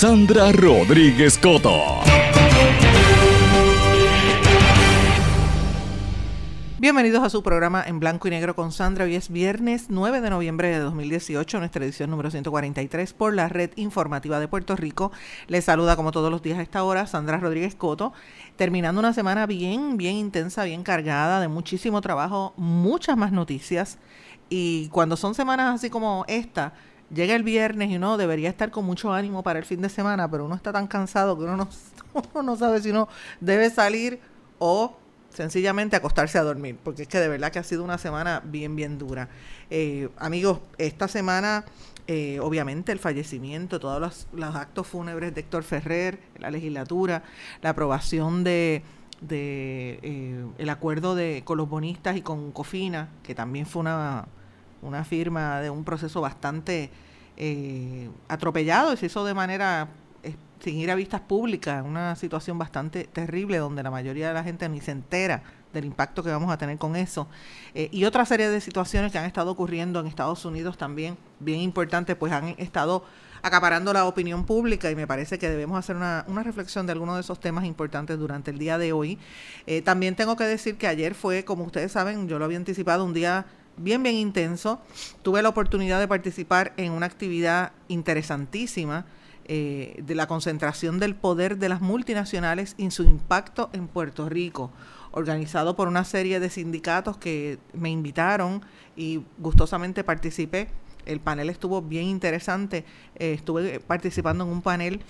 Sandra Rodríguez Coto. Bienvenidos a su programa en blanco y negro con Sandra. Hoy es viernes 9 de noviembre de 2018, nuestra edición número 143 por la red informativa de Puerto Rico. Les saluda como todos los días a esta hora Sandra Rodríguez Coto, terminando una semana bien, bien intensa, bien cargada de muchísimo trabajo, muchas más noticias. Y cuando son semanas así como esta, llega el viernes y uno debería estar con mucho ánimo para el fin de semana, pero uno está tan cansado que uno no, no sabe si uno debe salir o sencillamente acostarse a dormir, porque es que de verdad que ha sido una semana bien, bien dura. Eh, amigos, esta semana, eh, obviamente, el fallecimiento, todos los, actos fúnebres de Héctor Ferrer, la legislatura, la aprobación de, de eh, el acuerdo de, con los bonistas y con Cofina, que también fue una, una firma de un proceso bastante atropellado y se hizo de manera sin ir a vistas públicas, una situación bastante terrible donde la mayoría de la gente ni se entera del impacto que vamos a tener con eso. Eh, y otra serie de situaciones que han estado ocurriendo en Estados Unidos también, bien importantes, pues han estado acaparando la opinión pública y me parece que debemos hacer una, reflexión de algunos de esos temas importantes durante el día de hoy. Eh, también tengo que decir que ayer fue, como ustedes saben, yo lo había anticipado, un día bien, bien intenso. Tuve la oportunidad de participar en una actividad interesantísima eh, de la concentración del poder de las multinacionales y su impacto en Puerto Rico, organizado por una serie de sindicatos que me invitaron y gustosamente participé. El panel estuvo bien interesante. Eh, estuve participando en un panel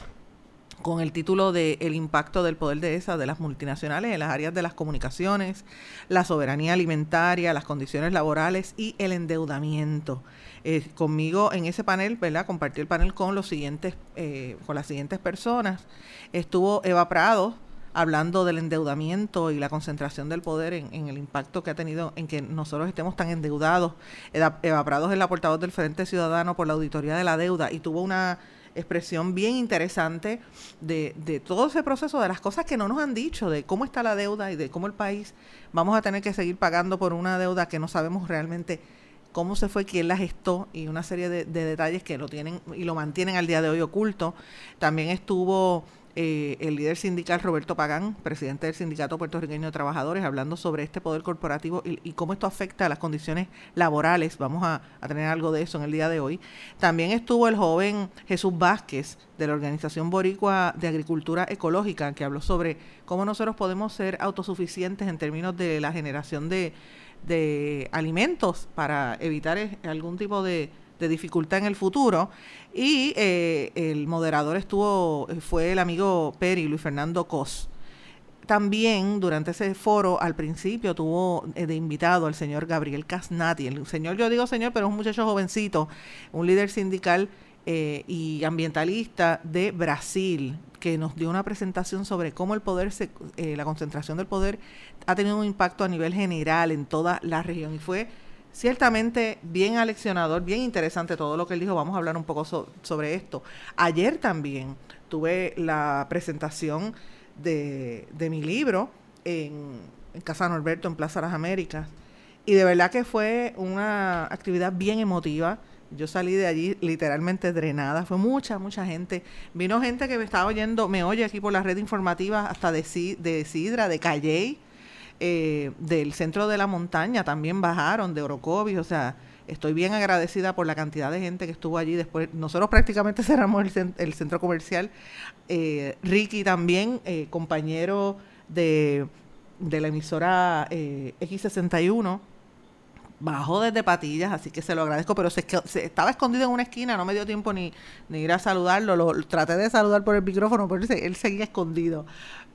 con el título de El impacto del poder de esa de las multinacionales en las áreas de las comunicaciones, la soberanía alimentaria, las condiciones laborales y el endeudamiento. Eh, conmigo en ese panel, ¿verdad? Compartí el panel con los siguientes, eh, con las siguientes personas. Estuvo Eva Prado hablando del endeudamiento y la concentración del poder en, el impacto que ha tenido en que nosotros estemos tan endeudados. Eva Prado es la portavoz del Frente Ciudadano por la Auditoría de la Deuda y tuvo una expresión bien interesante de, de, todo ese proceso, de las cosas que no nos han dicho, de cómo está la deuda y de cómo el país vamos a tener que seguir pagando por una deuda que no sabemos realmente cómo se fue, quién la gestó y una serie de, detalles que lo tienen y lo mantienen al día de hoy oculto. También estuvo eh, el líder sindical Roberto Pagán, presidente del Sindicato Puertorriqueño de Trabajadores, hablando sobre este poder corporativo y, cómo esto afecta a las condiciones laborales. Vamos a, tener algo de eso en el día de hoy. También estuvo el joven Jesús Vázquez de la Organización Boricua de Agricultura Ecológica, que habló sobre cómo nosotros podemos ser autosuficientes en términos de la generación de de alimentos para evitar algún tipo de, dificultad en el futuro. Y eh, el moderador estuvo, fue el amigo Peri, Luis Fernando Cos. También durante ese foro, al principio, tuvo eh, de invitado al señor Gabriel Casnati. El señor, yo digo señor, pero es un muchacho jovencito, un líder sindical eh, y ambientalista de Brasil, que nos dio una presentación sobre cómo el poder, se, la concentración del poder ha tenido un impacto a nivel general en toda la región y fue ciertamente bien aleccionador, bien interesante todo lo que él dijo. Vamos a hablar un poco sobre esto. Ayer también tuve la presentación de, mi libro en, en Casa Norberto, en Plaza Las Américas. Y de verdad que fue una actividad bien emotiva. yo salí de allí literalmente drenada. Fue mucha, mucha gente. Vino gente que me estaba oyendo, me oye aquí por la red informativa hasta de, de Sidra, de Calley, eh, del centro de la montaña también bajaron, de Orocovis. O sea, estoy bien agradecida por la cantidad de gente que estuvo allí. Después, nosotros prácticamente cerramos el, centro comercial. Eh, Ricky también, eh, compañero de, de la emisora X61 bajó desde patillas, así que se lo agradezco, pero se, estaba escondido en una esquina, no me dio tiempo ni, ni ir a saludarlo, lo, traté de saludar por el micrófono, pero él, seguía escondido.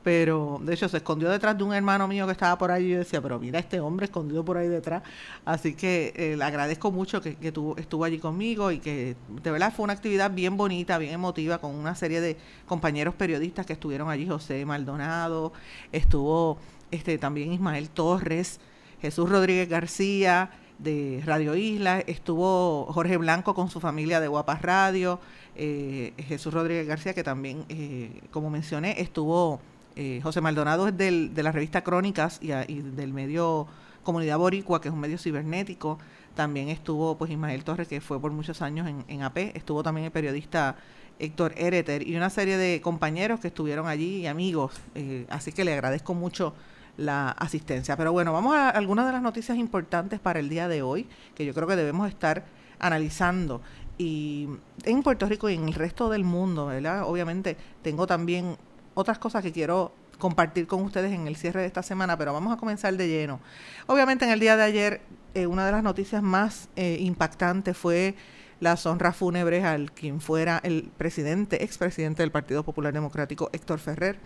Pero, de hecho, se escondió detrás de un hermano mío que estaba por ahí y yo decía, pero mira este hombre escondido por ahí detrás. Así que eh, le agradezco mucho que, que estuvo allí conmigo y que de verdad fue una actividad bien bonita, bien emotiva, con una serie de compañeros periodistas que estuvieron allí, José Maldonado, estuvo este también Ismael Torres, Jesús Rodríguez García de Radio Isla, estuvo Jorge Blanco con su familia de Guapas Radio, eh, Jesús Rodríguez García, que también, eh, como mencioné, estuvo eh, José Maldonado es del, de la revista Crónicas y, del medio Comunidad Boricua, que es un medio cibernético. También estuvo pues Ismael Torres, que fue por muchos años en, AP. Estuvo también el periodista Héctor Ereter y una serie de compañeros que estuvieron allí y amigos. así que le agradezco mucho la asistencia. Pero bueno, vamos a algunas de las noticias importantes para el día de hoy, que yo creo que debemos estar analizando. Y en Puerto Rico y en el resto del mundo, ¿verdad? Obviamente tengo también otras cosas que quiero compartir con ustedes en el cierre de esta semana, pero vamos a comenzar de lleno. Obviamente en el día de ayer, eh, una de las noticias más eh, impactantes fue las honras fúnebres al quien fuera el presidente, expresidente del Partido Popular Democrático, Héctor Ferrer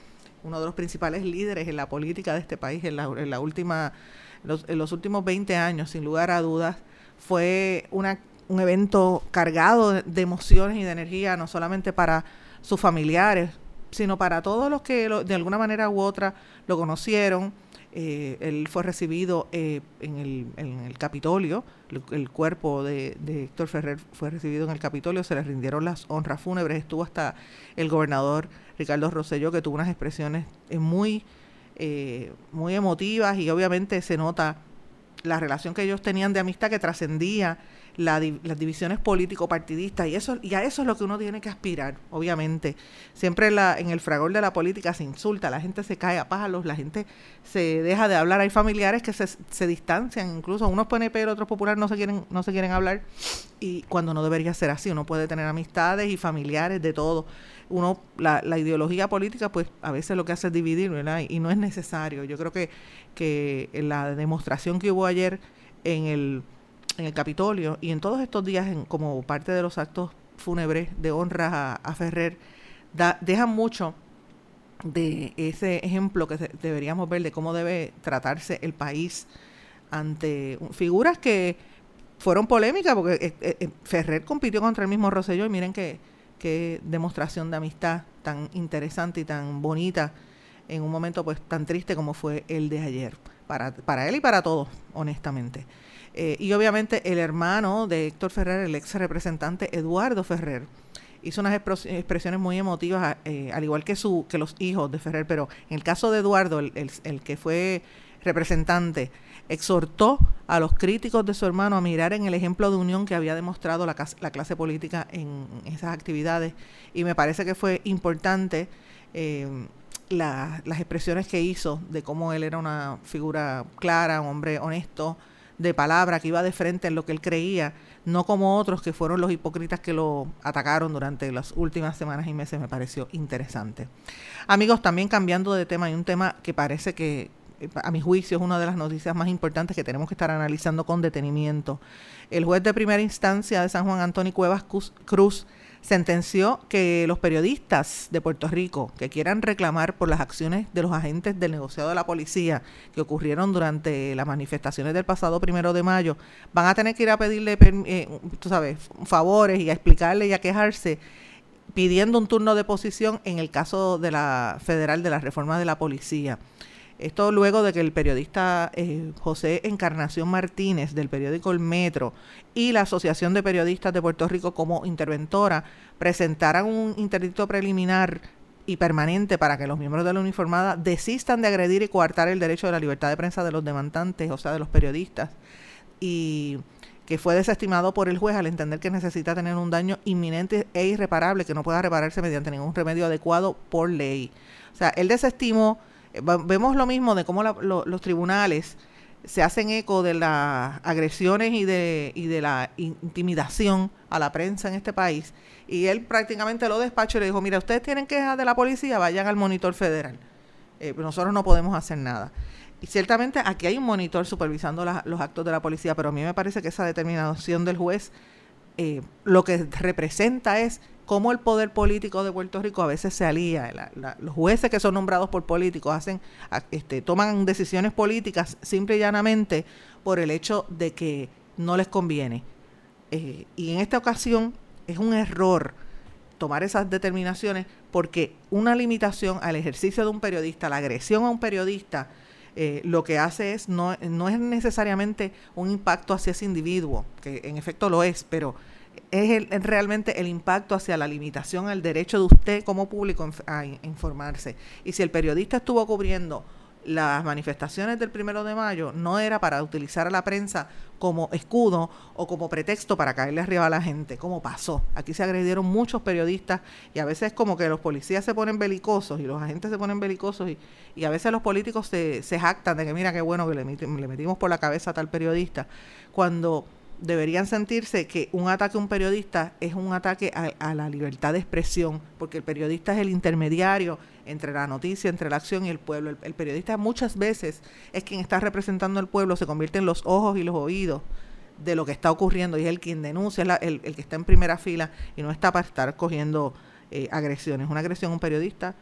uno de los principales líderes en la política de este país en la, última, los, en los últimos 20 años, sin lugar a dudas, fue una, un evento cargado de emociones y de energía, no solamente para sus familiares, sino para todos los que de alguna manera u otra lo conocieron. Eh, él fue recibido eh, en, el, en, el, Capitolio, el, cuerpo de, de, Héctor Ferrer fue recibido en el Capitolio, se le rindieron las honras fúnebres, estuvo hasta el gobernador Ricardo Rosselló, que tuvo unas expresiones eh, muy, eh, muy emotivas. Y obviamente se nota la relación que ellos tenían de amistad que trascendía las divisiones político-partidistas y eso y a eso es lo que uno tiene que aspirar, obviamente. Siempre la, en el fragor de la política se insulta, la gente se cae a palos, la gente se deja de hablar, hay familiares que se, se distancian, incluso unos PNP y otros populares no se quieren no se quieren hablar y cuando no debería ser así, uno puede tener amistades y familiares de todo uno, la, la, ideología política, pues a veces lo que hace es dividir, ¿verdad? Y no es necesario. Yo creo que, que la demostración que hubo ayer en el, en el Capitolio y en todos estos días en, como parte de los actos fúnebres de honra a, Ferrer, da, dejan mucho de ese ejemplo que deberíamos ver de cómo debe tratarse el país ante figuras que fueron polémicas, porque eh, eh, Ferrer compitió contra el mismo Rosselló y miren que qué demostración de amistad tan interesante y tan bonita en un momento pues tan triste como fue el de ayer, para, para él y para todos, honestamente. Eh, y obviamente el hermano de Héctor Ferrer, el ex representante Eduardo Ferrer, hizo unas expresiones muy emotivas, eh, al igual que, su, que los hijos de Ferrer, pero en el caso de Eduardo, el, el que fue representante, exhortó a los críticos de su hermano a mirar en el ejemplo de unión que había demostrado la, clase política en esas actividades y me parece que fue importante eh, las expresiones que hizo de cómo él era una figura clara, un hombre honesto, de palabra, que iba de frente en lo que él creía, no como otros que fueron los hipócritas que lo atacaron durante las últimas semanas y meses, me pareció interesante. Amigos, también cambiando de tema, hay un tema que parece que, a mi juicio, es una de las noticias más importantes que tenemos que estar analizando con detenimiento. El juez de primera instancia de San Juan, Antonio Cuevas Cruz, sentenció que los periodistas de Puerto Rico que quieran reclamar por las acciones de los agentes del negociado de la policía que ocurrieron durante las manifestaciones del pasado primero de mayo van a tener que ir a pedirle, eh, tú sabes, favores y a explicarle y a quejarse pidiendo un turno de posición en el caso de la federal de la reforma de la policía. Esto luego de que el periodista eh, José Encarnación Martínez del periódico El Metro y la Asociación de Periodistas de Puerto Rico como interventora presentaran un interdicto preliminar y permanente para que los miembros de la uniformada desistan de agredir y coartar el derecho de la libertad de prensa de los demandantes, o sea, de los periodistas. Y que fue desestimado por el juez al entender que necesita tener un daño inminente e irreparable que no pueda repararse mediante ningún remedio adecuado por ley. O sea, él desestimó, vemos lo mismo de cómo los tribunales se hacen eco de las agresiones y de, y de la intimidación a la prensa en este país. Y él prácticamente lo despachó y le dijo, mira, ustedes tienen quejas de la policía, vayan al monitor federal. Eh, nosotros no podemos hacer nada. Y ciertamente aquí hay un monitor supervisando los actos de la policía, pero a mí me parece que esa determinación del juez eh, lo que representa es cómo el poder político de Puerto Rico a veces se alía. los jueces que son nombrados por políticos hacen, este, toman decisiones políticas simple y llanamente por el hecho de que no les conviene. Eh, y en esta ocasión es un error tomar esas determinaciones porque una limitación al ejercicio de un periodista, la agresión a un periodista, eh, lo que hace es, no, no es necesariamente un impacto hacia ese individuo, que en efecto lo es, pero es, realmente el impacto hacia la limitación al derecho de usted como público a informarse. Y si el periodista estuvo cubriendo las manifestaciones del primero de mayo no era para utilizar a la prensa como escudo o como pretexto para caerle arriba a la gente, como pasó. Aquí se agredieron muchos periodistas y a veces como que los policías se ponen belicosos y los agentes se ponen belicosos y, y a veces los políticos se, se jactan de que mira qué bueno que le, le metimos por la cabeza a tal periodista, cuando deberían sentirse que un ataque a un periodista es un ataque a, la libertad de expresión, porque el periodista es el intermediario entre la noticia, entre la acción y el pueblo. El, periodista muchas veces es quien está representando al pueblo, se convierte en los ojos y los oídos de lo que está ocurriendo y es el quien denuncia, el, que está en primera fila y no está para estar cogiendo eh, agresiones. Una agresión a un periodista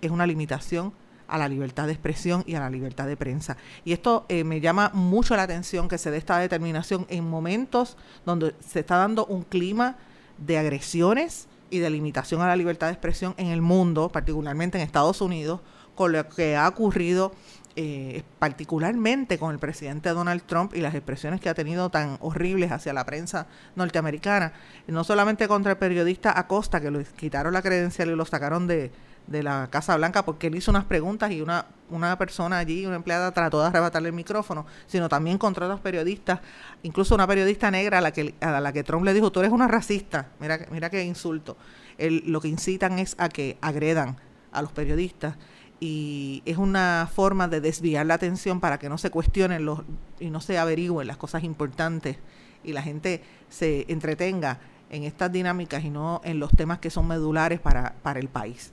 es una limitación a la libertad de expresión y a la libertad de prensa. Y esto eh, me llama mucho la atención que se dé esta determinación en momentos donde se está dando un clima de agresiones y de limitación a la libertad de expresión en el mundo, particularmente en Estados Unidos, con lo que ha ocurrido eh, particularmente con el presidente Donald Trump y las expresiones que ha tenido tan horribles hacia la prensa norteamericana, no solamente contra el periodista Acosta, que le quitaron la credencial y lo sacaron de, de la Casa Blanca porque él hizo unas preguntas y una, una persona allí, una empleada, trató de arrebatarle el micrófono, sino también contra los periodistas, incluso una periodista negra a la que, a la que Trump le dijo, tú eres una racista, mira, mira qué insulto. lo que incitan es a que agredan a los periodistas y es una forma de desviar la atención para que no se cuestionen los, y no se averigüen las cosas importantes y la gente se entretenga en estas dinámicas y no en los temas que son medulares para, para el país.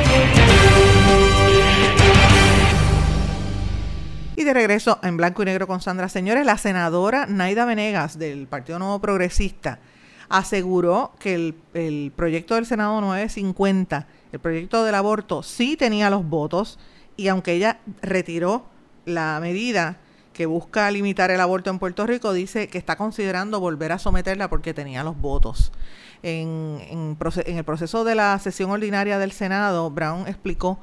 De regreso en blanco y negro con Sandra. Señores, la senadora Naida Venegas del Partido Nuevo Progresista aseguró que el, proyecto del Senado 950, el proyecto del aborto, sí tenía los votos y aunque ella retiró la medida que busca limitar el aborto en Puerto Rico, dice que está considerando volver a someterla porque tenía los votos. En el proceso de la sesión ordinaria del Senado, Brown explicó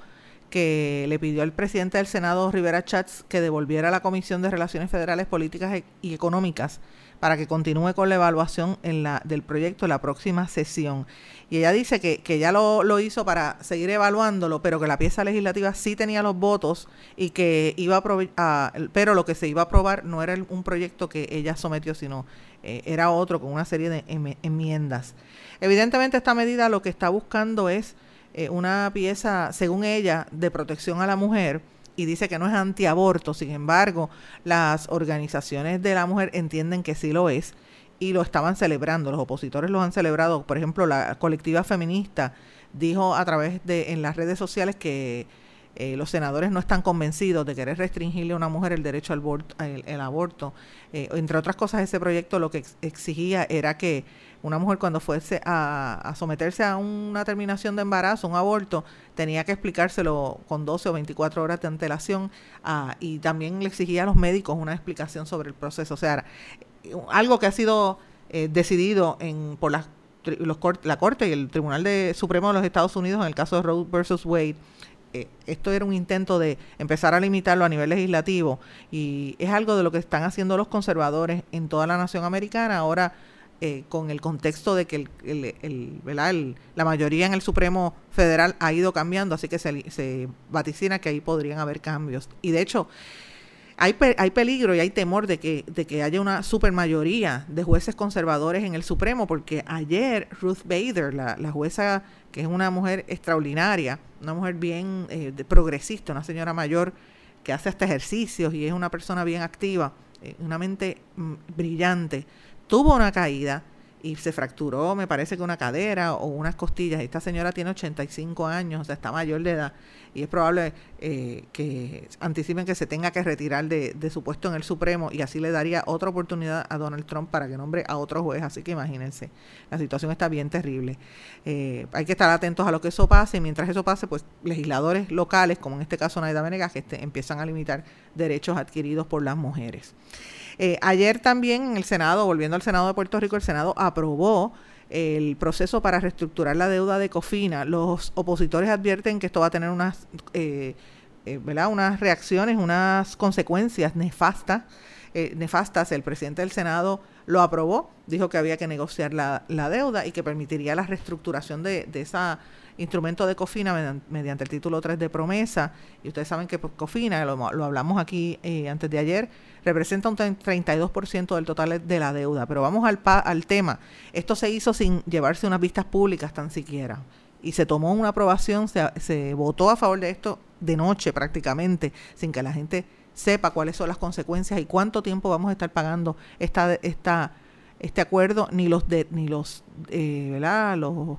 que le pidió al presidente del Senado, Rivera Chats, que devolviera a la Comisión de Relaciones Federales, Políticas e-, y Económicas para que continúe con la evaluación en la, del proyecto en la próxima sesión. Y ella dice que, que ya lo, lo, hizo para seguir evaluándolo, pero que la pieza legislativa sí tenía los votos y que iba a, pero lo que se iba a aprobar no era un proyecto que ella sometió, sino eh, era otro con una serie de enmiendas. Evidentemente esta medida lo que está buscando es eh, una pieza, según ella, de protección a la mujer y dice que no es antiaborto. Sin embargo, las organizaciones de la mujer entienden que sí lo es y lo estaban celebrando. Los opositores lo han celebrado. Por ejemplo, la colectiva feminista dijo a través de en las redes sociales que eh, los senadores no están convencidos de querer restringirle a una mujer el derecho al aborto. El, aborto. Eh, entre otras cosas, ese proyecto lo que exigía era que una mujer cuando fuese a, someterse a una terminación de embarazo, un aborto, tenía que explicárselo con 12 o 24 horas de antelación ah, y también le exigía a los médicos una explicación sobre el proceso. O sea, algo que ha sido eh, decidido en, por la Corte y el Tribunal de, Supremo de los Estados Unidos en el caso de Roe versus Wade, eh, esto era un intento de empezar a limitarlo a nivel legislativo y es algo de lo que están haciendo los conservadores en toda la nación americana ahora eh, con el contexto de que el, la mayoría en el Supremo Federal ha ido cambiando, así que se, se vaticina que ahí podrían haber cambios. Y de hecho, hay, hay peligro y hay temor de que, de que haya una supermayoría de jueces conservadores en el Supremo, porque ayer Ruth Bader, la, la jueza que es una mujer extraordinaria, una mujer bien eh, progresista, una señora mayor que hace hasta ejercicios y es una persona bien activa, eh, una mente mm, brillante, tuvo una caída y se fracturó, me parece que una cadera o unas costillas. Esta señora tiene 85 años, o sea, está mayor de edad y es probable eh, que anticipen que se tenga que retirar de, su puesto en el Supremo y así le daría otra oportunidad a Donald Trump para que nombre a otro juez. Así que imagínense, la situación está bien terrible. Eh, hay que estar atentos a lo que eso pase y mientras eso pase, pues legisladores locales, como en este caso Naida Venegas, que este, empiezan a limitar derechos adquiridos por las mujeres. Eh, ayer también en el Senado, volviendo al Senado de Puerto Rico, el Senado aprobó el proceso para reestructurar la deuda de Cofina. Los opositores advierten que esto va a tener unas, eh, eh, ¿verdad? unas reacciones, unas consecuencias nefastas. Eh, nefastas. El presidente del Senado lo aprobó, dijo que había que negociar la, la deuda y que permitiría la reestructuración de, de ese instrumento de COFINA mediante, el título 3 de promesa. Y ustedes saben que COFINA, lo, lo hablamos aquí antes de ayer, representa un 32% del total de la deuda. Pero vamos al, al tema. Esto se hizo sin llevarse unas vistas públicas tan siquiera. Y se tomó una aprobación, se, se votó a favor de esto de noche prácticamente, sin que la gente sepa cuáles son las consecuencias y cuánto tiempo vamos a estar pagando esta, esta, este acuerdo, ni los de, ni los, eh, ¿verdad? los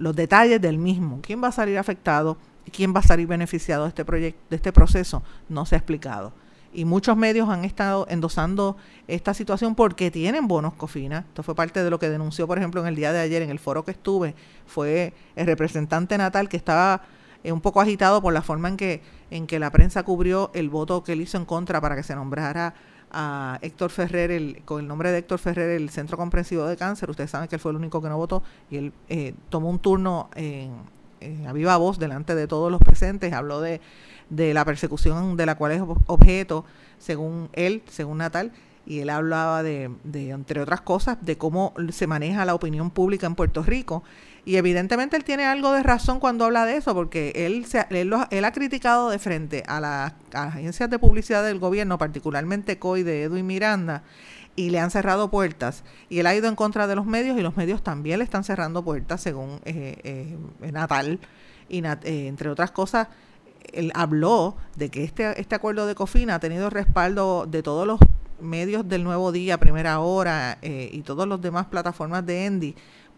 los detalles del mismo. ¿Quién va a salir afectado? ¿Quién va a salir beneficiado de este proyecto, de este proceso? No se ha explicado y muchos medios han estado endosando esta situación porque tienen bonos COFINA. Esto fue parte de lo que denunció, por ejemplo, en el día de ayer, en el foro que estuve, fue el representante natal que estaba eh, un poco agitado por la forma en que, en que la prensa cubrió el voto que él hizo en contra para que se nombrara a Héctor Ferrer, el, con el nombre de Héctor Ferrer, el Centro Comprensivo de Cáncer. Ustedes saben que él fue el único que no votó y él eh, tomó un turno en, a viva voz delante de todos los presentes, habló de de la persecución de la cual es objeto, según él, según Natal, y él hablaba de, de, entre otras cosas, de cómo se maneja la opinión pública en Puerto Rico. Y evidentemente él tiene algo de razón cuando habla de eso, porque él, se, él, él ha criticado de frente a, las agencias de publicidad del gobierno, particularmente COI de Edwin Miranda, y le han cerrado puertas. Y él ha ido en contra de los medios y los medios también le están cerrando puertas, según eh, eh, Natal. Y eh, entre otras cosas, él habló de que este, este acuerdo de COFINA ha tenido respaldo de todos los medios del Nuevo Día, Primera Hora eh, y todas las demás plataformas de Endy,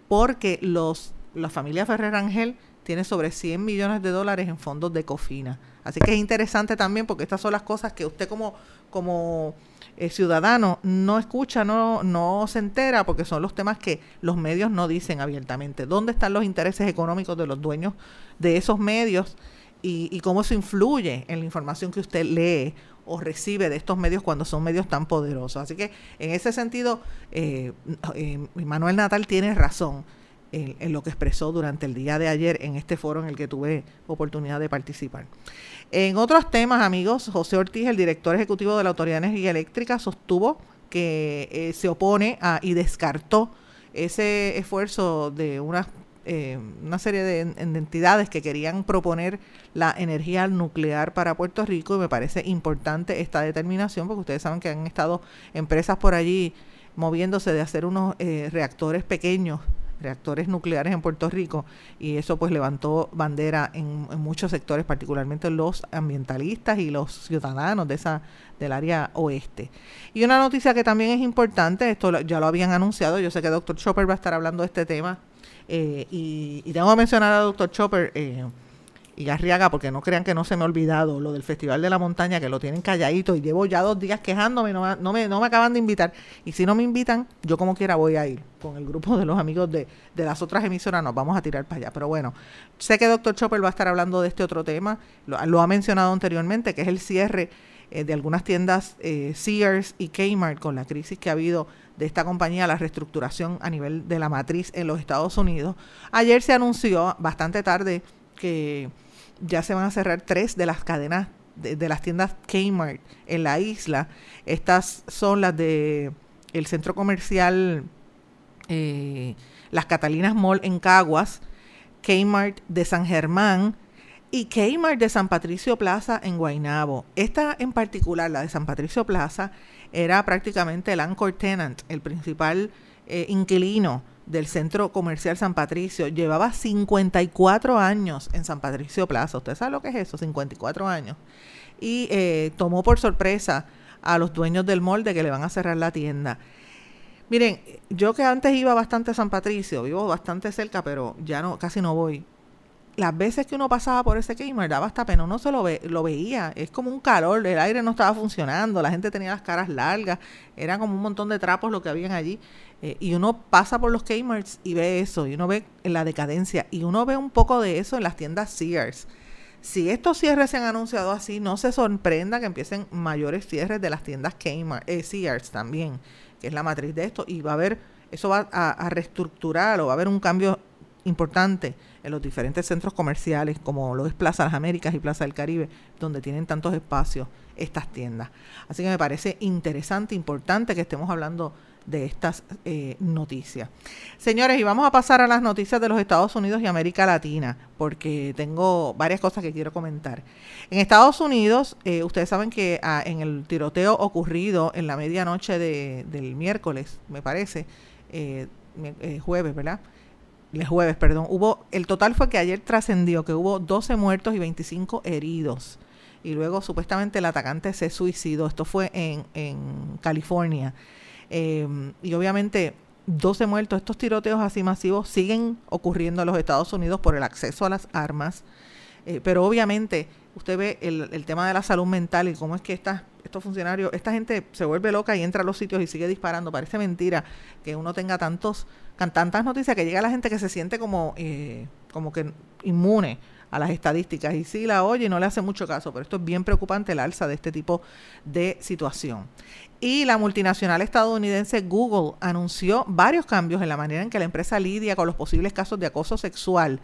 porque los la familia Ferrer Ángel tiene sobre 100 millones de dólares en fondos de COFINA. Así que es interesante también porque estas son las cosas que usted como, como eh, ciudadano no escucha, no, no se entera, porque son los temas que los medios no dicen abiertamente. ¿Dónde están los intereses económicos de los dueños de esos medios? y, cómo eso influye en la información que usted lee o recibe de estos medios cuando son medios tan poderosos. Así que en ese sentido, eh, eh, Manuel Natal tiene razón en, lo que expresó durante el día de ayer en este foro en el que tuve oportunidad de participar. En otros temas, amigos, José Ortiz, el director ejecutivo de la Autoridad de Energía Eléctrica, sostuvo que eh, se opone a, y descartó ese esfuerzo de unas eh, una serie de, entidades que querían proponer la energía nuclear para Puerto Rico y me parece importante esta determinación porque ustedes saben que han estado empresas por allí moviéndose de hacer unos eh, reactores pequeños reactores nucleares en Puerto Rico y eso pues levantó bandera en, muchos sectores, particularmente los ambientalistas y los ciudadanos de esa del área oeste. Y una noticia que también es importante, esto ya lo habían anunciado, yo sé que Dr. Chopper va a estar hablando de este tema eh, y, tengo que mencionar al doctor Chopper eh, y Garriaga, porque no crean que no se me ha olvidado lo del Festival de la Montaña, que lo tienen calladito y llevo ya dos días quejándome, no, me, no me acaban de invitar. Y si no me invitan, yo como quiera voy a ir con el grupo de los amigos de, de las otras emisoras, nos vamos a tirar para allá. Pero bueno, sé que doctor Chopper va a estar hablando de este otro tema, lo, ha mencionado anteriormente, que es el cierre eh, de algunas tiendas Sears y Kmart con la crisis que ha habido de esta compañía, la reestructuración a nivel de la matriz en los Estados Unidos. Ayer se anunció bastante tarde que ya se van a cerrar tres de las cadenas de, las tiendas Kmart en la isla. Estas son las de el centro comercial eh, Las Catalinas Mall en Caguas, Kmart de San Germán y Kmart de San Patricio Plaza en Guaynabo. Esta en particular, la de San Patricio Plaza, era prácticamente el anchor tenant, el principal eh, inquilino del centro comercial San Patricio. Llevaba 54 años en San Patricio Plaza. ¿Usted sabe lo que es eso? 54 años. Y eh, tomó por sorpresa a los dueños del molde que le van a cerrar la tienda. Miren, yo que antes iba bastante a San Patricio, vivo bastante cerca, pero ya no, casi no voy las veces que uno pasaba por ese Kmart daba hasta pena, uno se lo, ve, lo veía, es como un calor, el aire no estaba funcionando, la gente tenía las caras largas, era como un montón de trapos lo que habían allí, eh, y uno pasa por los Kmarts y ve eso, y uno ve la decadencia, y uno ve un poco de eso en las tiendas Sears. Si estos cierres se han anunciado así, no se sorprenda que empiecen mayores cierres de las tiendas Kmart, eh, Sears también, que es la matriz de esto, y va a haber, eso va a, a reestructurar o va a haber un cambio importante en los diferentes centros comerciales, como lo es Plaza Las Américas y Plaza del Caribe, donde tienen tantos espacios estas tiendas. Así que me parece interesante, importante que estemos hablando de estas eh, noticias. Señores, y vamos a pasar a las noticias de los Estados Unidos y América Latina, porque tengo varias cosas que quiero comentar. En Estados Unidos, eh, ustedes saben que ah, en el tiroteo ocurrido en la medianoche de, del miércoles, me parece, eh, jueves, ¿verdad? El jueves, perdón, hubo, el total fue que ayer trascendió que hubo 12 muertos y 25 heridos. Y luego supuestamente el atacante se suicidó. Esto fue en, en California. Em, y obviamente 12 muertos. Estos tiroteos así masivos siguen ocurriendo en los Estados Unidos por el acceso a las armas. Eh, pero obviamente usted ve el, el, tema de la salud mental y cómo es que estas, estos funcionarios, esta gente se vuelve loca y entra a los sitios y sigue disparando. Parece mentira que uno tenga tantos tantas noticias que llega la gente que se siente como, eh, como que inmune a las estadísticas y sí la oye y no le hace mucho caso, pero esto es bien preocupante el alza de este tipo de situación. Y la multinacional estadounidense Google anunció varios cambios en la manera en que la empresa lidia con los posibles casos de acoso sexual,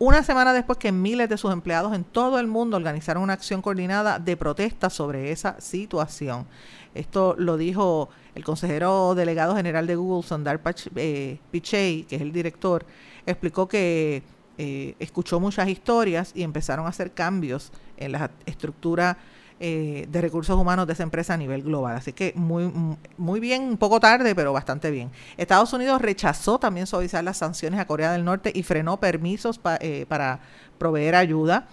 una semana después que miles de sus empleados en todo el mundo organizaron una acción coordinada de protesta sobre esa situación. Esto lo dijo el consejero delegado general de Google, Sundar eh, Pichai, que es el director, explicó que eh, escuchó muchas historias y empezaron a hacer cambios en la estructura eh, de recursos humanos de esa empresa a nivel global. Así que muy, muy bien, un poco tarde, pero bastante bien. Estados Unidos rechazó también suavizar las sanciones a Corea del Norte y frenó permisos para proveer ayuda.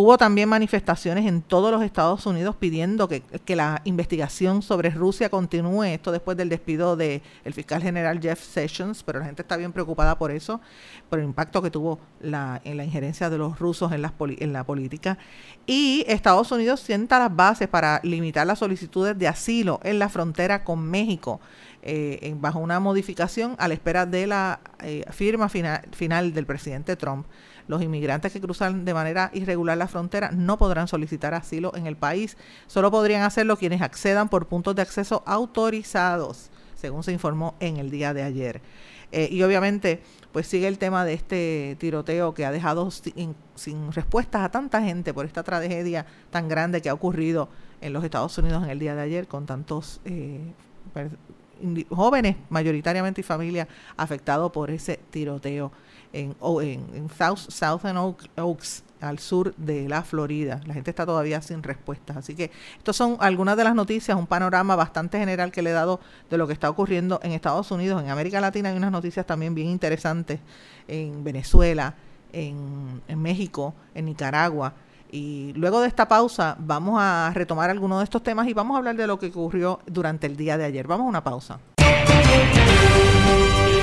Hubo también manifestaciones en todos los Estados Unidos pidiendo que, la investigación sobre Rusia continúe, esto después del despido del fiscal general Jeff Sessions, pero la gente está bien preocupada por eso, por el impacto que tuvo la, en la injerencia de los rusos en, las, en la política. Y Estados Unidos sienta las bases para limitar las solicitudes de asilo en la frontera con México. Eh, bajo una modificación a la espera de la eh, firma final del presidente Trump. Los inmigrantes que cruzan de manera irregular la frontera no podrán solicitar asilo en el país. Solo podrían hacerlo quienes accedan por puntos de acceso autorizados, según se informó en el día de ayer. Eh, y obviamente, pues sigue el tema de este tiroteo que ha dejado sin, respuestas a tanta gente por esta tragedia tan grande que ha ocurrido en los Estados Unidos en el día de ayer con tantos eh, jóvenes mayoritariamente y familias afectados por ese tiroteo en, en, South, Southern Oaks, al sur de la Florida. La gente está todavía sin respuestas. Así que estas son algunas de las noticias, un panorama bastante general que le he dado de lo que está ocurriendo en Estados Unidos. En América Latina hay unas noticias también bien interesantes en Venezuela, en, en México, en Nicaragua. Y luego de esta pausa vamos a retomar algunos de estos temas y vamos a hablar de lo que ocurrió durante el día de ayer. Vamos a una pausa.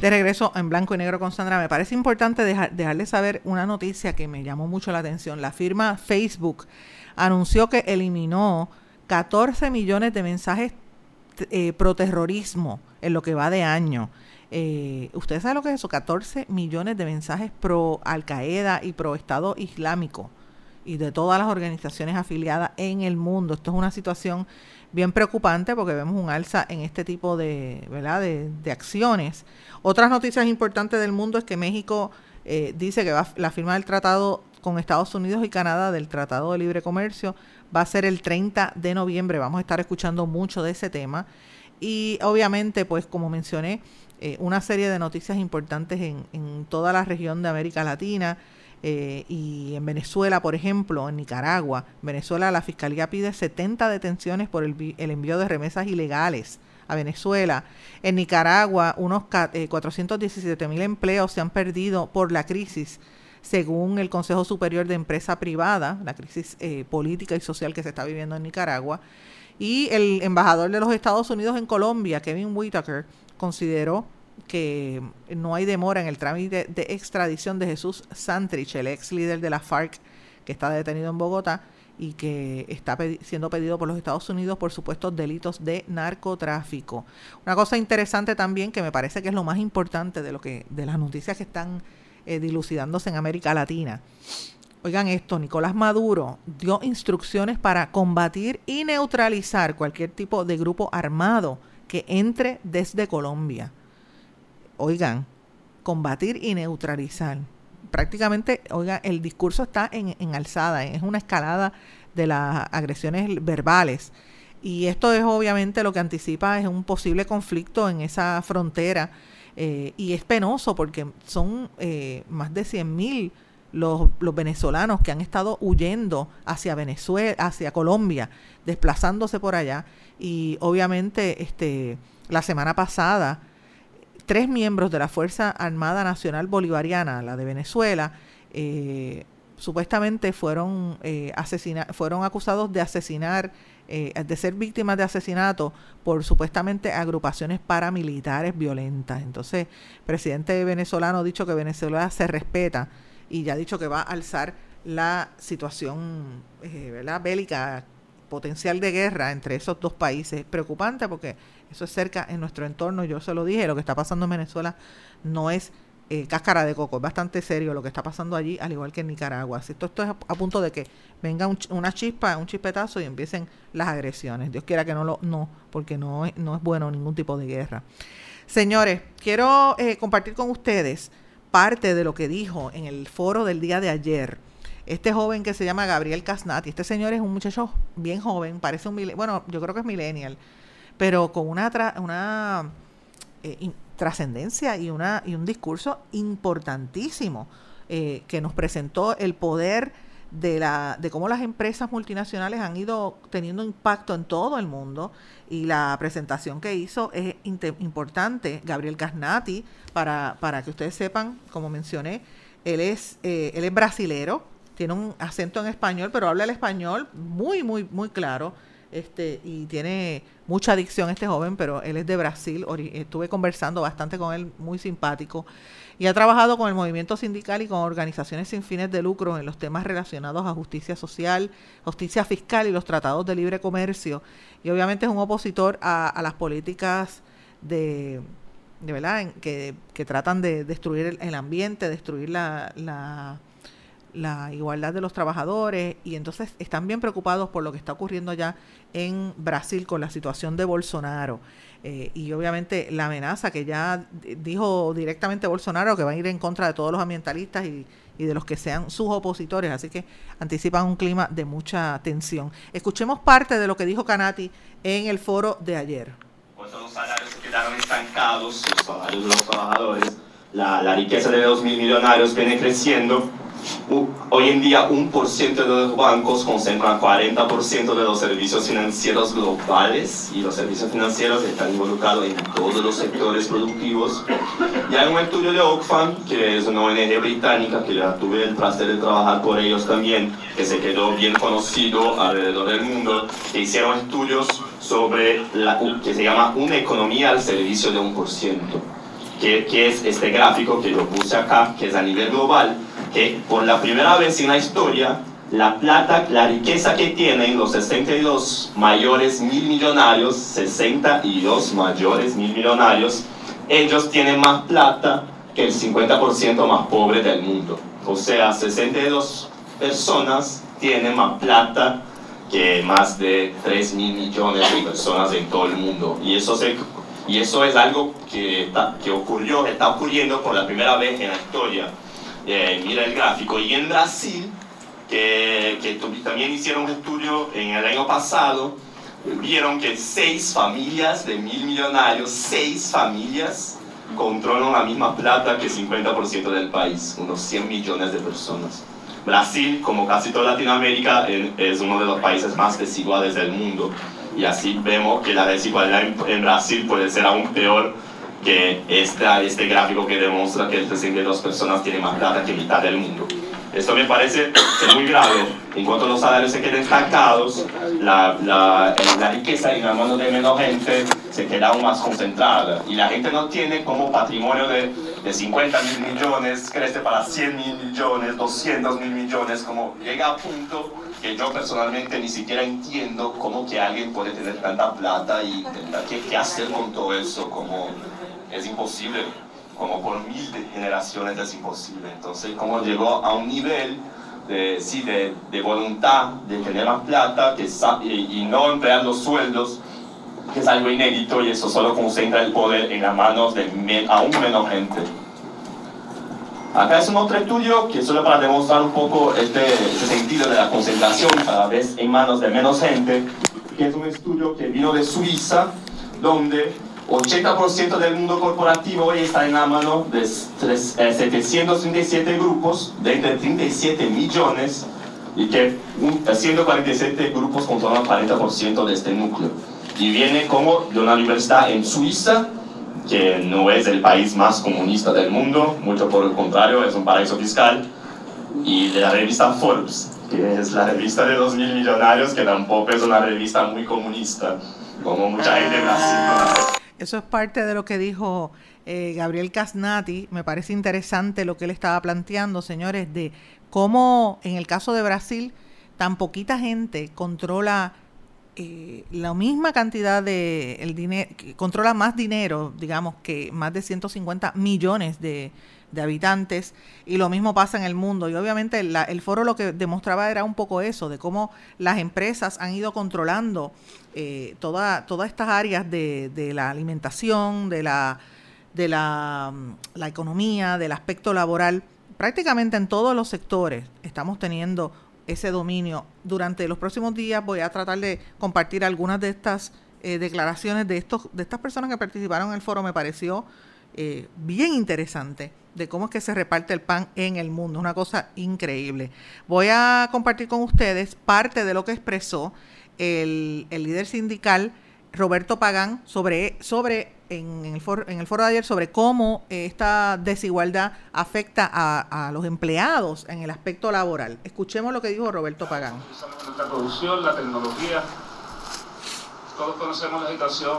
De regreso en blanco y negro con Sandra, me parece importante dejar, dejarle saber una noticia que me llamó mucho la atención. La firma Facebook anunció que eliminó 14 millones de mensajes eh, pro terrorismo en lo que va de año. Eh, ¿Usted sabe lo que es eso? 14 millones de mensajes pro Al Qaeda y pro Estado Islámico y de todas las organizaciones afiliadas en el mundo. Esto es una situación bien preocupante porque vemos un alza en este tipo de, ¿verdad? de, acciones. Otras noticias importantes del mundo es que México eh, dice que va, la firma del tratado con Estados Unidos y Canadá del Tratado de Libre Comercio va a ser el 30 de noviembre. Vamos a estar escuchando mucho de ese tema. Y obviamente, pues como mencioné, eh, una serie de noticias importantes en, en toda la región de América Latina. Eh, y en Venezuela, por ejemplo, en Nicaragua, Venezuela la Fiscalía pide 70 detenciones por el, envío de remesas ilegales a Venezuela. En Nicaragua, unos 417 eh, mil empleos se han perdido por la crisis, según el Consejo Superior de Empresa Privada, la crisis eh, política y social que se está viviendo en Nicaragua. Y el embajador de los Estados Unidos en Colombia, Kevin Whitaker, consideró que no hay demora en el trámite de extradición de Jesús Santrich, el ex líder de la FARC, que está detenido en Bogotá y que está siendo pedido por los Estados Unidos por supuestos delitos de narcotráfico. Una cosa interesante también que me parece que es lo más importante de lo que de las noticias que están eh, dilucidándose en América Latina. Oigan esto, Nicolás Maduro dio instrucciones para combatir y neutralizar cualquier tipo de grupo armado que entre desde Colombia oigan, combatir y neutralizar. Prácticamente, oigan, el discurso está en, alzada, es una escalada de las agresiones verbales. Y esto es obviamente lo que anticipa es un posible conflicto en esa frontera. Eh, y es penoso porque son eh, más de 100 mil los, los, venezolanos que han estado huyendo hacia Venezuela, hacia Colombia, desplazándose por allá. Y obviamente este, la semana pasada tres miembros de la Fuerza Armada Nacional Bolivariana, la de Venezuela, eh, supuestamente fueron, eh, fueron acusados de asesinar, eh, de ser víctimas de asesinato por supuestamente agrupaciones paramilitares violentas. Entonces, el presidente venezolano ha dicho que Venezuela se respeta y ya ha dicho que va a alzar la situación ¿verdad? bélica potencial de guerra entre esos dos países. Preocupante porque eso es cerca en nuestro entorno, yo se lo dije, lo que está pasando en Venezuela no es eh, cáscara de coco, es bastante serio lo que está pasando allí, al igual que en Nicaragua. Esto, esto es a, punto de que venga una chispa, un chispetazo y empiecen las agresiones. Dios quiera que no lo, no, porque no es, no es bueno ningún tipo de guerra. Señores, quiero eh, compartir con ustedes parte de lo que dijo en el foro del día de ayer este joven que se llama Gabriel Casnati. Este señor es un muchacho bien joven, parece un bueno, yo creo que es millennial, pero con una, una eh, trascendencia y, y un discurso importantísimo eh, que nos presentó el poder de, la, de cómo las empresas multinacionales han ido teniendo impacto en todo el mundo y la presentación que hizo es importante. Gabriel Casnati, para, para que ustedes sepan, como mencioné, él es, eh, él es brasilero, tiene un acento en español, pero habla el español muy, muy, muy claro este, y tiene mucha adicción este joven, pero él es de Brasil. Estuve conversando bastante con él, muy simpático. Y ha trabajado con el movimiento sindical y con organizaciones sin fines de lucro en los temas relacionados a justicia social, justicia fiscal y los tratados de libre comercio. Y obviamente es un opositor a, las políticas de, de verdad que, que, tratan de destruir el, ambiente, destruir la la igualdad de los trabajadores y entonces están bien preocupados por lo que está ocurriendo ya en Brasil con la situación de Bolsonaro. Eh, y obviamente la amenaza que ya dijo directamente Bolsonaro que va a ir en contra de todos los ambientalistas y, de los que sean sus opositores, así que anticipan un clima de mucha tensión. Escuchemos parte de lo que dijo Canati en el foro de ayer. Los salarios quedaron estancados, los salarios de los trabajadores, la, la riqueza de los mil millonarios viene creciendo Hoy en día, un por ciento de los bancos concentran 40% de los servicios financieros globales y los servicios financieros están involucrados en todos los sectores productivos. Y hay un estudio de Oxfam, que es una ONG británica, que ya tuve el placer de trabajar por ellos también, que se quedó bien conocido alrededor del mundo, que hicieron estudios sobre la que se llama una economía al servicio de un por ciento que, es este gráfico que yo puse acá, que es a nivel global, que por la primera vez en la historia la plata, la riqueza que tienen los 62 mayores mil millonarios, 62 mayores mil millonarios, ellos tienen más plata que el 50% más pobre del mundo. O sea, 62 personas tienen más plata que más de 3 mil millones de personas en todo el mundo. Y eso, se, y eso es algo que, que ocurrió, está ocurriendo por la primera vez en la historia. Eh, mira el gráfico. Y en Brasil, que, que también hicieron un estudio en el año pasado, vieron que seis familias de mil millonarios, seis familias, controlan la misma plata que 50% del país, unos 100 millones de personas. Brasil, como casi toda Latinoamérica, es uno de los países más desiguales del mundo. Y así vemos que la desigualdad en Brasil puede ser aún peor que este, este gráfico que demuestra que el 62 personas tiene más plata que mitad del mundo. Esto me parece muy grave. En cuanto los salarios se queden estancados, la, la, la riqueza en la mano de menos gente se queda aún más concentrada. Y la gente no tiene como patrimonio de, de 50 mil millones, crece para 100 mil millones, 200 mil millones, como llega a punto que yo personalmente ni siquiera entiendo cómo que alguien puede tener tanta plata y qué, qué hacer con todo eso, como es imposible como por mil de generaciones es imposible. Entonces, como llegó a un nivel de, sí, de, de voluntad de tener más plata que, y, y, no emplear los sueldos, que es algo inédito y eso solo concentra el poder en las manos de aún menos gente. Acá es un otro estudio que solo para demostrar un poco este, este sentido de la concentración cada vez en manos de menos gente, que es un estudio que vino de Suiza, donde 80% del mundo corporativo hoy está en la mano de 737 eh, grupos de 37 millones y que 147 grupos controlan 40% de este núcleo. Y viene como de una universidad en Suiza, que no es el país más comunista del mundo, mucho por el contrario, es un paraíso fiscal, y de la revista Forbes, que es la revista de 2.000 millonarios, que tampoco es una revista muy comunista, como mucha gente en Brasil. Eso es parte de lo que dijo eh, Gabriel Casnati. Me parece interesante lo que él estaba planteando, señores, de cómo en el caso de Brasil tan poquita gente controla eh, la misma cantidad de el dinero, controla más dinero, digamos, que más de 150 millones de, de habitantes y lo mismo pasa en el mundo. Y obviamente el foro lo que demostraba era un poco eso, de cómo las empresas han ido controlando eh, toda, todas estas áreas de, de, la alimentación, de, la, de la, la economía, del aspecto laboral. Prácticamente en todos los sectores estamos teniendo ese dominio. Durante los próximos días voy a tratar de compartir algunas de estas eh, declaraciones de, estos, de estas personas que participaron en el foro. Me pareció eh, bien interesante de cómo es que se reparte el pan en el mundo. Una cosa increíble. Voy a compartir con ustedes parte de lo que expresó el, líder sindical Roberto Pagán sobre, sobre en, el foro, en el foro de ayer sobre cómo esta desigualdad afecta a, a, los empleados en el aspecto laboral. Escuchemos lo que dijo Roberto Pagán. La producción, la tecnología, todos conocemos la situación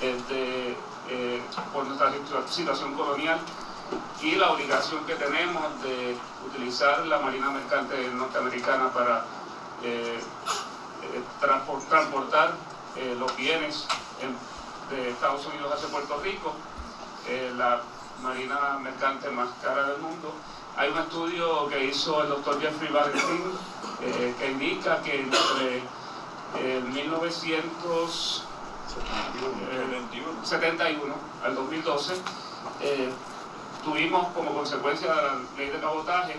este, eh, por nuestra situación colonial y la obligación que tenemos de utilizar la Marina Mercante norteamericana para eh, eh, transportar los bienes de Estados Unidos hacia Puerto Rico, la Marina Mercante más cara del mundo. Hay un estudio que hizo el doctor Jeffrey Valentín que indica que entre 1900 71 al 2012, eh, tuvimos como consecuencia de la ley de cabotaje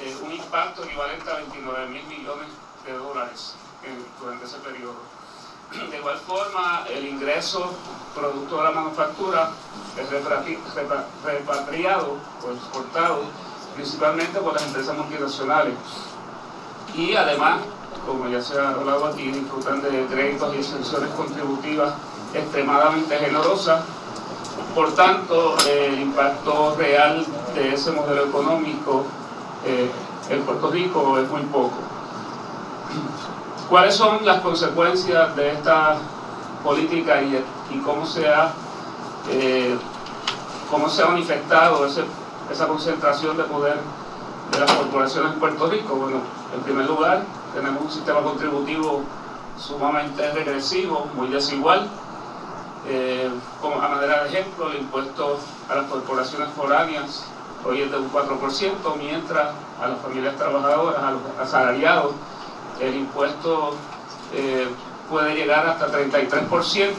eh, un impacto equivalente a 29 mil millones de dólares durante ese periodo. De igual forma, el ingreso producto de la manufactura es repatriado o exportado principalmente por las empresas multinacionales. Y además, como ya se ha hablado aquí, disfrutan de créditos y exenciones contributivas extremadamente generosas. Por tanto, el impacto real de ese modelo económico eh, en Puerto Rico es muy poco. ¿Cuáles son las consecuencias de esta política y, cómo se ha eh, cómo se ha manifestado esa concentración de poder de las corporaciones en Puerto Rico. Bueno, en primer lugar, tenemos un sistema contributivo sumamente regresivo, muy desigual. Eh, como a manera de ejemplo, el impuesto a las corporaciones foráneas hoy es de un 4%, mientras a las familias trabajadoras, a los asalariados, el impuesto eh, puede llegar hasta 33%,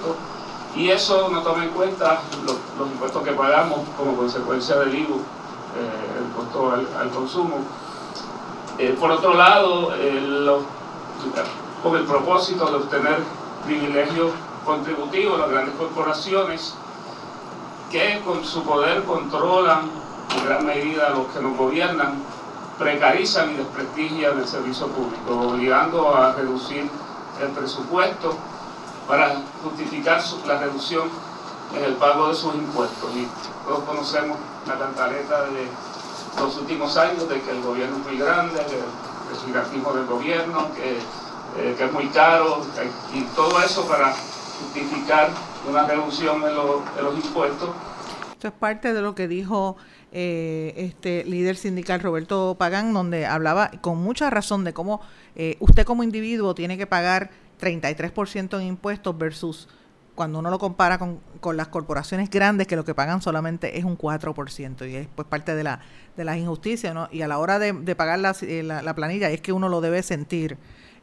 y eso no toma en cuenta los, impuestos que pagamos como consecuencia del IVU, eh, el impuesto al, consumo. Eh, por otro lado, con el propósito de obtener privilegios contributivos, las grandes corporaciones que con su poder controlan en gran medida los que nos gobiernan, precarizan y desprestigian el servicio público, obligando a reducir el presupuesto para justificar la reducción en el pago de sus impuestos. Y todos conocemos la cantaleta de los últimos años de que el gobierno es muy grande, que el gigantismo del gobierno, que, eh, es muy caro, y todo eso para justificar una reducción en, en los impuestos. Esto es parte de lo que dijo eh, este líder sindical Roberto Pagán, donde hablaba con mucha razón de cómo eh, usted como individuo tiene que pagar 33% en impuestos versus cuando uno lo compara con, las corporaciones grandes que lo que pagan solamente es un 4% y es pues parte de la de las injusticias y a la hora de, pagar eh, la, la, planilla es que uno lo debe sentir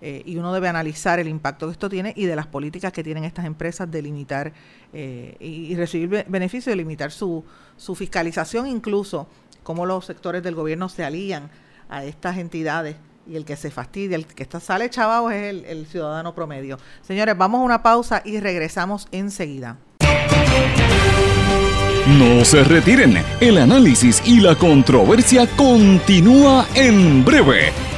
eh, y uno debe analizar el impacto que esto tiene y de las políticas que tienen estas empresas de limitar eh, y, recibir beneficios, de limitar su, su fiscalización, incluso cómo los sectores del gobierno se alían a estas entidades y el que se fastidia, el que está, sale chavado es el, el ciudadano promedio. Señores, vamos a una pausa y regresamos enseguida. No se retiren, el análisis y la controversia continúa en breve,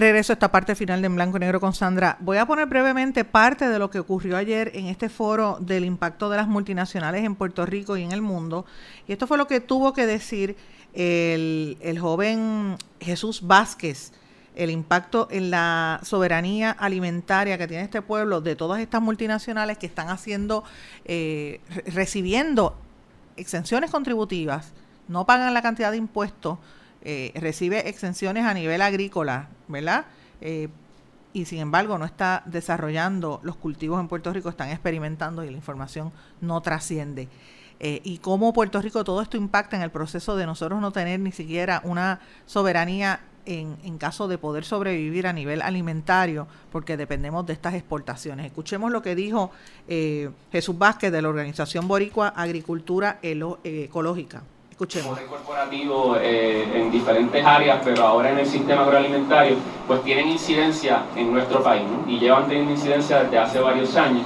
Regreso a esta parte final de En Blanco y Negro con Sandra, voy a poner brevemente parte de lo que ocurrió ayer en este foro del impacto de las multinacionales en Puerto Rico y en el mundo. Y esto fue lo que tuvo que decir el, joven Jesús Vázquez, el impacto en la soberanía alimentaria que tiene este pueblo de todas estas multinacionales que están haciendo, eh, recibiendo exenciones contributivas, no pagan la cantidad de impuestos eh, recibe exenciones a nivel agrícola, ¿verdad? Eh, y sin embargo no está desarrollando los cultivos en Puerto Rico, están experimentando y la información no trasciende. Eh, y cómo Puerto Rico todo esto impacta en el proceso de nosotros no tener ni siquiera una soberanía en, en, caso de poder sobrevivir a nivel alimentario, porque dependemos de estas exportaciones. Escuchemos lo que dijo Jesús Vázquez de la Organización Boricua Agricultura Ecológica. Escuchemos. corporativo eh, en diferentes áreas, pero ahora en el sistema agroalimentario, pues tienen incidencia en nuestro país y llevan teniendo incidencia desde hace varios años.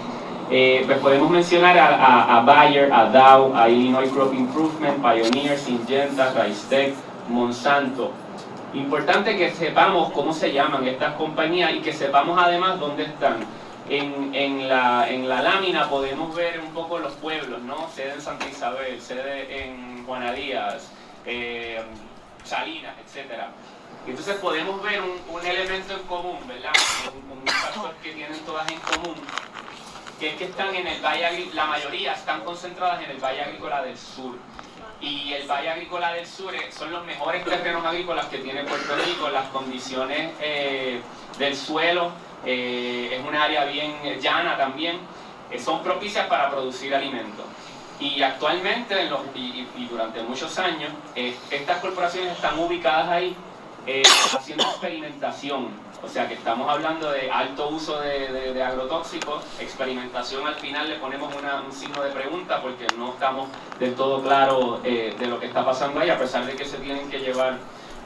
Eh, pues podemos mencionar a, a, Bayer, a Dow, a Illinois Crop Improvement, Pioneer, Syngenta, Raistec, Monsanto. Importante que sepamos cómo se llaman estas compañías y que sepamos además dónde están. En, en, la, en la lámina podemos ver un poco los pueblos, ¿no? Sede en Santa Isabel, sede en Juana Díaz, eh, Salinas, etc. Entonces podemos ver un, elemento en común, ¿verdad? Un, factor que tienen todas en común, que es que están en el Valle la mayoría están concentradas en el Valle Agrícola del Sur. Y el Valle Agrícola del Sur son los mejores terrenos agrícolas que tiene Puerto Rico, las condiciones eh, del suelo, eh, es un área bien llana también, eh, son propicias para producir alimentos. Y actualmente, y, durante muchos años, eh, estas corporaciones están ubicadas ahí haciendo experimentación. O sea que estamos hablando de alto uso de, agrotóxicos, experimentación al final le ponemos un signo de pregunta porque no estamos del todo claros de lo que está pasando ahí, a pesar de que se tienen que llevar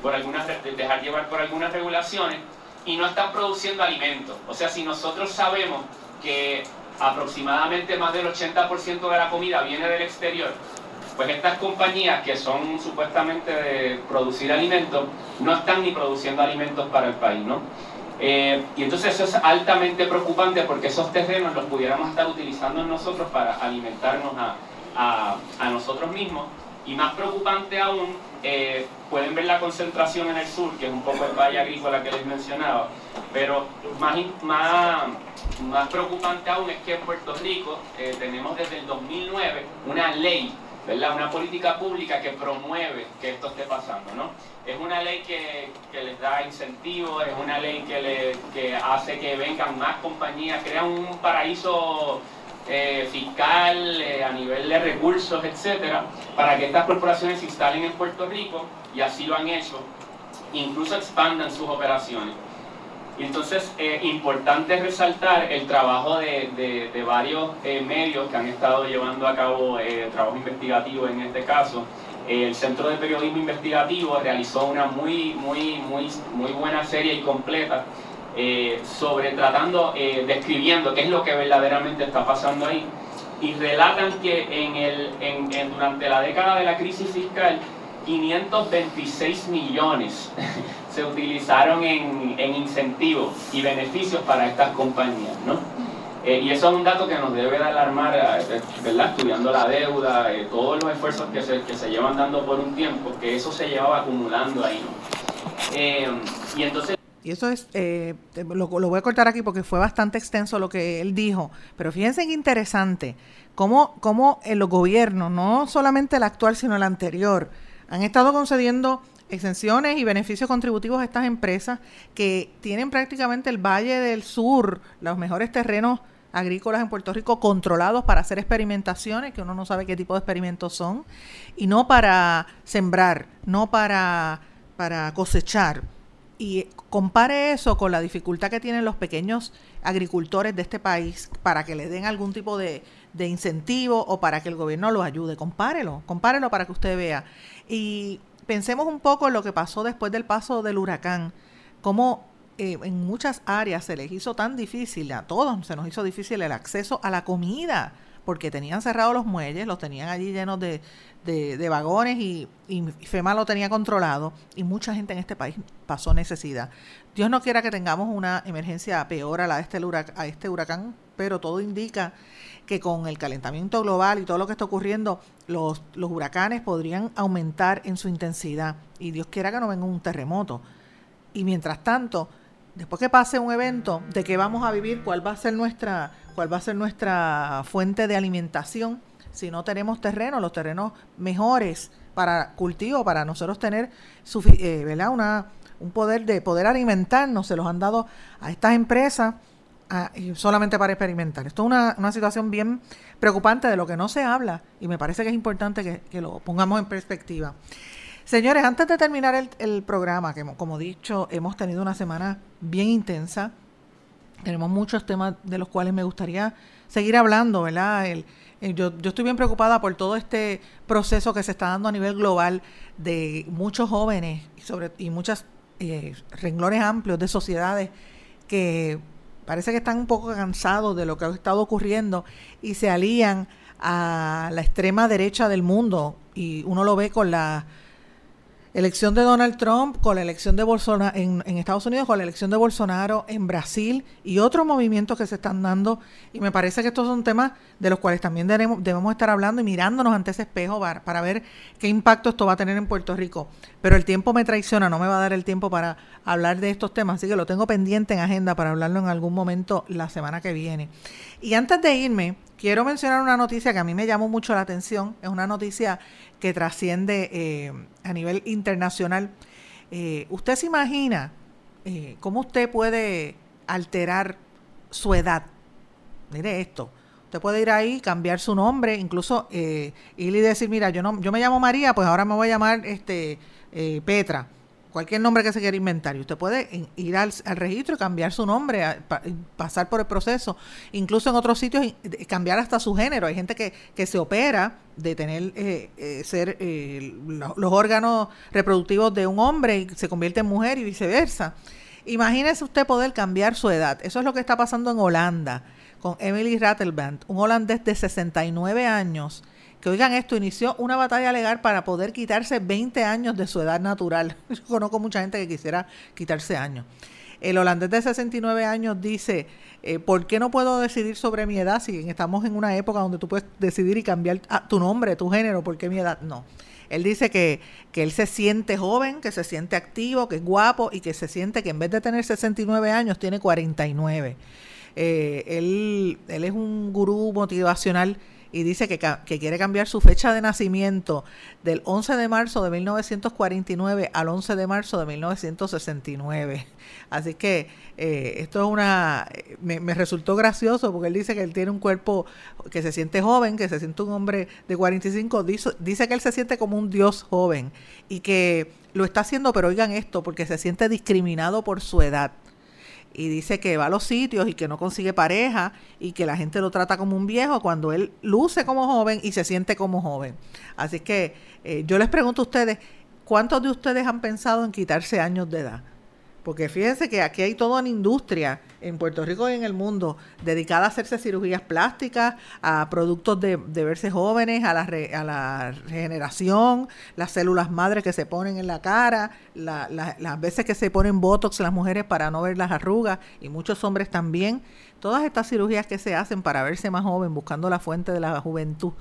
por algunas, dejar llevar por algunas regulaciones y no están produciendo alimentos. O sea, si nosotros sabemos que aproximadamente más del 80% de la comida viene del exterior, pues estas compañías que son supuestamente de producir alimentos, no están ni produciendo alimentos para el país, ¿no? Eh, y entonces eso es altamente preocupante porque esos terrenos los pudiéramos estar utilizando nosotros para alimentarnos a, a, nosotros mismos. Y más preocupante aún, eh, pueden ver la concentración en el sur, que es un poco el valle agrícola que les mencionaba, pero más, más, más preocupante aún es que en Puerto Rico eh, tenemos desde el 2009 una ley ¿verdad? Una política pública que promueve que esto esté pasando, ¿no? Es una ley que, que les da incentivos, es una ley que, le, que hace que vengan más compañías, crea un paraíso eh, fiscal eh, a nivel de recursos, etcétera, para que estas corporaciones se instalen en Puerto Rico y así lo han hecho, incluso expandan sus operaciones. Y entonces, eh, importante resaltar el trabajo de, de, varios eh, medios que han estado llevando a cabo eh, trabajo investigativo en este caso. el Centro de Periodismo Investigativo realizó una muy, muy, muy, muy buena serie y completa eh, sobre tratando, describiendo qué es lo que verdaderamente está pasando ahí. Y relatan que en el, en, durante la década de la crisis fiscal, 526 millones se utilizaron en, en incentivos y beneficios para estas compañías, ¿no? Eh, y eso es un dato que nos debe de alarmar, eh, ¿verdad? Estudiando la deuda, eh, todos los esfuerzos que se, que se llevan dando por un tiempo, que eso se llevaba acumulando ahí, ¿no? y entonces... Y eso es, lo, lo, voy a cortar aquí porque fue bastante extenso lo que él dijo, pero fíjense qué interesante, cómo, cómo los gobiernos, no solamente el actual, sino el anterior, han estado concediendo exenciones y beneficios contributivos a estas empresas que tienen prácticamente el Valle del Sur, los mejores terrenos agrícolas en Puerto Rico controlados para hacer experimentaciones, que uno no sabe qué tipo de experimentos son, y no para sembrar, no para, para cosechar. Y compare eso con la dificultad que tienen los pequeños agricultores de este país para que le den algún tipo de, de incentivo o para que el gobierno los ayude. Compárelo, compárelo para que usted vea. Y pensemos un poco en lo que pasó después del paso del huracán, cómo eh, en muchas áreas se les hizo tan difícil, a todos se nos hizo difícil el acceso a la comida, porque tenían cerrados los muelles, los tenían allí llenos de, de, vagones y, y, FEMA lo tenía controlado y mucha gente en este país pasó necesidad. Dios no quiera que tengamos una emergencia peor a la de este, a este huracán, pero todo indica que con el calentamiento global y todo lo que está ocurriendo, los, los huracanes podrían aumentar en su intensidad y Dios quiera que no venga un terremoto. Y mientras tanto, después que pase un evento, ¿de qué vamos a vivir? ¿Cuál va a ser nuestra, cuál va a ser nuestra fuente de alimentación? Si no tenemos terreno, los terrenos mejores para cultivo, para nosotros tener eh. Una, un poder de poder alimentarnos, se los han dado a estas empresas solamente para experimentar. Esto es una, una, situación bien preocupante de lo que no se habla y me parece que es importante que, lo pongamos en perspectiva. Señores, antes de terminar el, programa, que como dicho, hemos tenido una semana bien intensa, tenemos muchos temas de los cuales me gustaría seguir hablando, ¿verdad? Yo, estoy bien preocupada por todo este proceso que se está dando a nivel global de muchos jóvenes y, sobre, y muchos eh, renglones amplios de sociedades que parece que están un poco cansados de lo que ha estado ocurriendo y se alían a la extrema derecha del mundo y uno lo ve con la elección de Donald Trump, con la elección de Bolsonaro en, Estados Unidos, con la elección de Bolsonaro en Brasil y otros movimientos que se están dando. Y me parece que estos son temas de los cuales también debemos, estar hablando y mirándonos ante ese espejo para, ver qué impacto esto va a tener en Puerto Rico. Pero el tiempo me traiciona, no me va a dar el tiempo para hablar de estos temas, así que lo tengo pendiente en agenda para hablarlo en algún momento la semana que viene. Y antes de irme, quiero mencionar una noticia que a mí me llamó mucho la atención. Es una noticia que trasciende eh, a nivel internacional. Eh, ¿Usted se imagina eh, cómo usted puede alterar su edad? Mire esto. Usted puede ir ahí, cambiar su nombre, incluso ir y decir, mira, yo no, yo me llamo María, pues ahora me voy a llamar este Petra cualquier nombre que se quiera inventar. Y usted puede ir al, registro y cambiar su nombre, pasar por el proceso. Incluso en otros sitios cambiar hasta su género. Hay gente que, que se opera de tener eh, eh, ser eh, los órganos reproductivos de un hombre y se convierte en mujer y viceversa. Imagínese usted poder cambiar su edad. Eso es lo que está pasando en Holanda con Emily Rattleband, un holandés de 69 años que oigan esto, inició una batalla legal para poder quitarse 20 años de su edad natural. Yo conozco mucha gente que quisiera quitarse años. El holandés de 69 años dice, eh, ¿por qué no puedo decidir sobre mi edad si estamos en una época donde tú puedes decidir y cambiar ah, tu nombre, tu género, ¿por qué mi edad? No. Él dice que, que él se siente joven, que se siente activo, que es guapo y que se siente que en vez de tener 69 años tiene 49. Eh, él, él es un gurú motivacional y dice que, que, quiere cambiar su fecha de nacimiento del 11 de marzo de 1949 al 11 de marzo de 1969. Así que eh, esto es una... Me, me, resultó gracioso porque él dice que él tiene un cuerpo que se siente joven, que se siente un hombre de 45, dice, dice que él se siente como un dios joven y que lo está haciendo, pero oigan esto, porque se siente discriminado por su edad y dice que va a los sitios y que no consigue pareja y que la gente lo trata como un viejo cuando él luce como joven y se siente como joven. Así que eh, yo les pregunto a ustedes, ¿cuántos de ustedes han pensado en quitarse años de edad? Porque fíjense que aquí hay toda una industria en Puerto Rico y en el mundo dedicada a hacerse cirugías plásticas, a productos de, verse jóvenes, a la, regeneración, las células madres que se ponen en la cara, las veces que se ponen botox las mujeres para no ver las arrugas y muchos hombres también. Todas estas cirugías que se hacen para verse más joven, buscando la fuente de la juventud.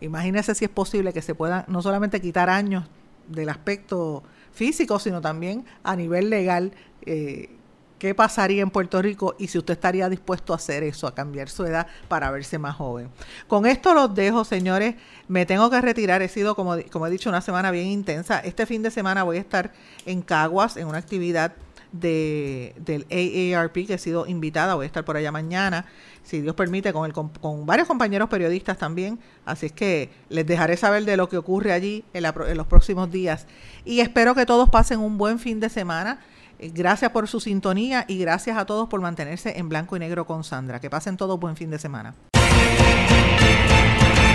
Imagínense si es posible que se puedan no solamente quitar años del aspecto físico, sino también a nivel legal eh, qué pasaría en Puerto Rico y si usted estaría dispuesto a hacer eso, a cambiar su edad para verse más joven. Con esto los dejo, señores. Me tengo que retirar. He sido, como, como he dicho, una semana bien intensa. Este fin de semana voy a estar en Caguas en una actividad de, del AARP, que he sido invitada. Voy a estar por allá mañana, si Dios permite, con, el, con, varios compañeros periodistas también. Así es que les dejaré saber de lo que ocurre allí en, en los próximos días. Y espero que todos pasen un buen fin de semana eh, gracias por su sintonía y gracias a todos por mantenerse en blanco y negro con Sandra. Que pasen todos buen fin de semana.